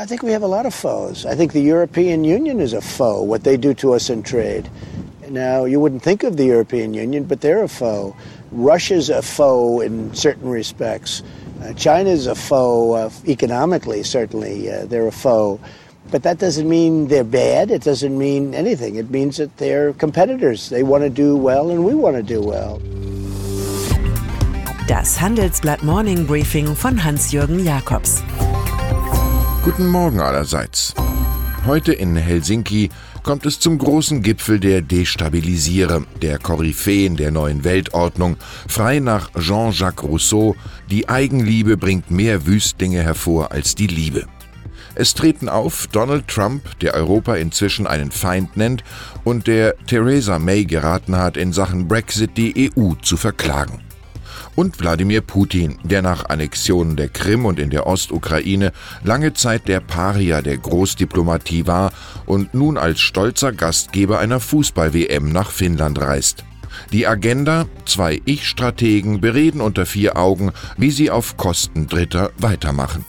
I think we have a lot of foes. I think the European Union is a foe, what they do to us in trade. Now, you wouldn't think of the European Union, but they're a foe. Russia's a foe in certain respects. Uh, China's a foe uh, economically, certainly. Uh, they're a foe. But that doesn't mean they're bad. It doesn't mean anything. It means that they're competitors. They want to do well, and we want to do well. Das Handelsblatt Morning Briefing von Hans-Jürgen Jakobs. Guten Morgen allerseits. Heute in Helsinki kommt es zum großen Gipfel der Destabilisierer, der Koryphäen der neuen Weltordnung, frei nach Jean-Jacques Rousseau, die Eigenliebe bringt mehr Wüstlinge hervor als die Liebe. Es treten auf Donald Trump, der Europa inzwischen einen Feind nennt und der Theresa May geraten hat, in Sachen Brexit die EU zu verklagen. Und Wladimir Putin, der nach Annexionen der Krim und in der Ostukraine lange Zeit der Paria der Großdiplomatie war und nun als stolzer Gastgeber einer Fußball-WM nach Finnland reist. Die Agenda, zwei Ich-Strategen bereden unter vier Augen, wie sie auf Kosten Dritter weitermachen.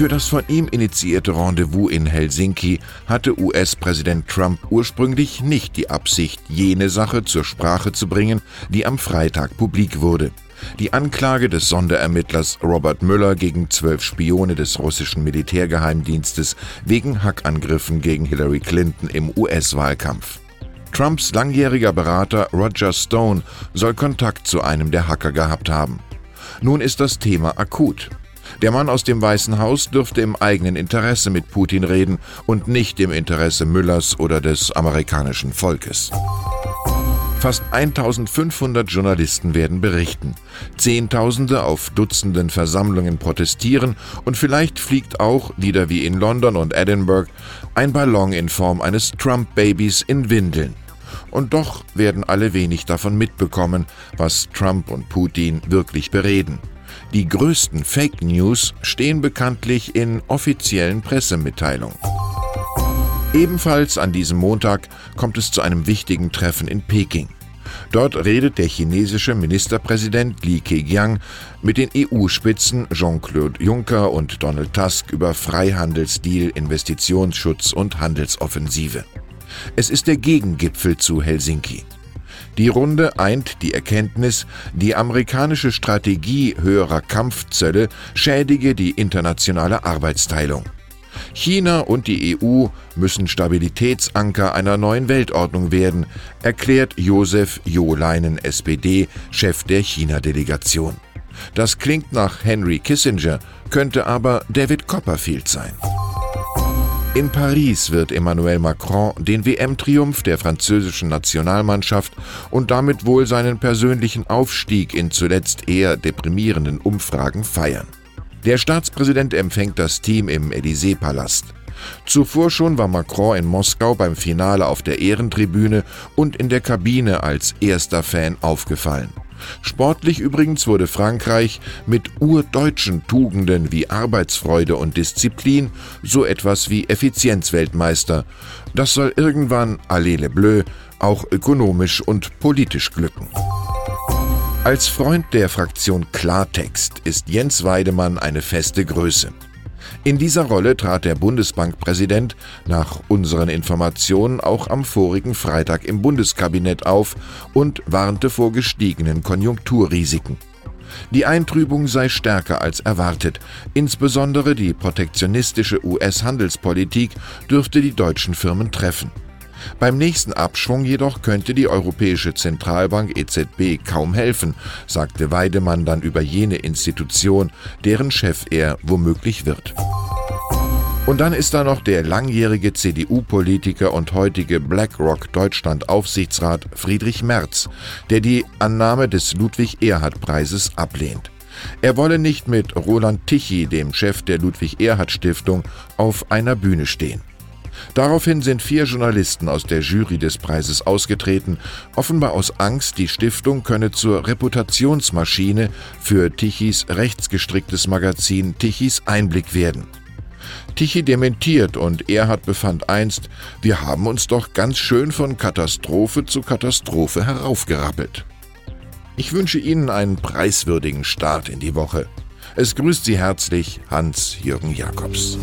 Für das von ihm initiierte Rendezvous in Helsinki hatte US-Präsident Trump ursprünglich nicht die Absicht, jene Sache zur Sprache zu bringen, die am Freitag publik wurde. Die Anklage des Sonderermittlers Robert Müller gegen zwölf Spione des russischen Militärgeheimdienstes wegen Hackangriffen gegen Hillary Clinton im US-Wahlkampf. Trumps langjähriger Berater Roger Stone soll Kontakt zu einem der Hacker gehabt haben. Nun ist das Thema akut. Der Mann aus dem Weißen Haus dürfte im eigenen Interesse mit Putin reden und nicht im Interesse Müllers oder des amerikanischen Volkes. Fast 1500 Journalisten werden berichten. Zehntausende auf Dutzenden Versammlungen protestieren und vielleicht fliegt auch, wieder wie in London und Edinburgh, ein Ballon in Form eines Trump-Babys in Windeln. Und doch werden alle wenig davon mitbekommen, was Trump und Putin wirklich bereden. Die größten Fake News stehen bekanntlich in offiziellen Pressemitteilungen. Ebenfalls an diesem Montag kommt es zu einem wichtigen Treffen in Peking. Dort redet der chinesische Ministerpräsident Li Keqiang mit den EU-Spitzen Jean-Claude Juncker und Donald Tusk über Freihandelsdeal, Investitionsschutz und Handelsoffensive. Es ist der Gegengipfel zu Helsinki. Die Runde eint die Erkenntnis, die amerikanische Strategie höherer Kampfzölle schädige die internationale Arbeitsteilung. China und die EU müssen Stabilitätsanker einer neuen Weltordnung werden, erklärt Josef Joleinen, SPD, Chef der China-Delegation. Das klingt nach Henry Kissinger, könnte aber David Copperfield sein. In Paris wird Emmanuel Macron den WM-Triumph der französischen Nationalmannschaft und damit wohl seinen persönlichen Aufstieg in zuletzt eher deprimierenden Umfragen feiern. Der Staatspräsident empfängt das Team im Élysée-Palast. Zuvor schon war Macron in Moskau beim Finale auf der Ehrentribüne und in der Kabine als erster Fan aufgefallen. Sportlich übrigens wurde Frankreich mit urdeutschen Tugenden wie Arbeitsfreude und Disziplin so etwas wie Effizienzweltmeister. Das soll irgendwann, allez le bleu, auch ökonomisch und politisch glücken. Als Freund der Fraktion Klartext ist Jens Weidemann eine feste Größe. In dieser Rolle trat der Bundesbankpräsident nach unseren Informationen auch am vorigen Freitag im Bundeskabinett auf und warnte vor gestiegenen Konjunkturrisiken. Die Eintrübung sei stärker als erwartet. Insbesondere die protektionistische US-Handelspolitik dürfte die deutschen Firmen treffen. Beim nächsten Abschwung jedoch könnte die Europäische Zentralbank EZB kaum helfen, sagte Weidemann dann über jene Institution, deren Chef er womöglich wird. Und dann ist da noch der langjährige CDU-Politiker und heutige BlackRock Deutschland-Aufsichtsrat Friedrich Merz, der die Annahme des Ludwig-Erhard-Preises ablehnt. Er wolle nicht mit Roland Tichy, dem Chef der Ludwig-Erhard-Stiftung, auf einer Bühne stehen. Daraufhin sind vier Journalisten aus der Jury des Preises ausgetreten, offenbar aus Angst, die Stiftung könne zur Reputationsmaschine für Tichys rechtsgestricktes Magazin Tichys Einblick werden. Tichy dementiert und Erhard befand einst, wir haben uns doch ganz schön von Katastrophe zu Katastrophe heraufgerappelt. Ich wünsche Ihnen einen preiswürdigen Start in die Woche. Es grüßt Sie herzlich Hans-Jürgen Jakobs.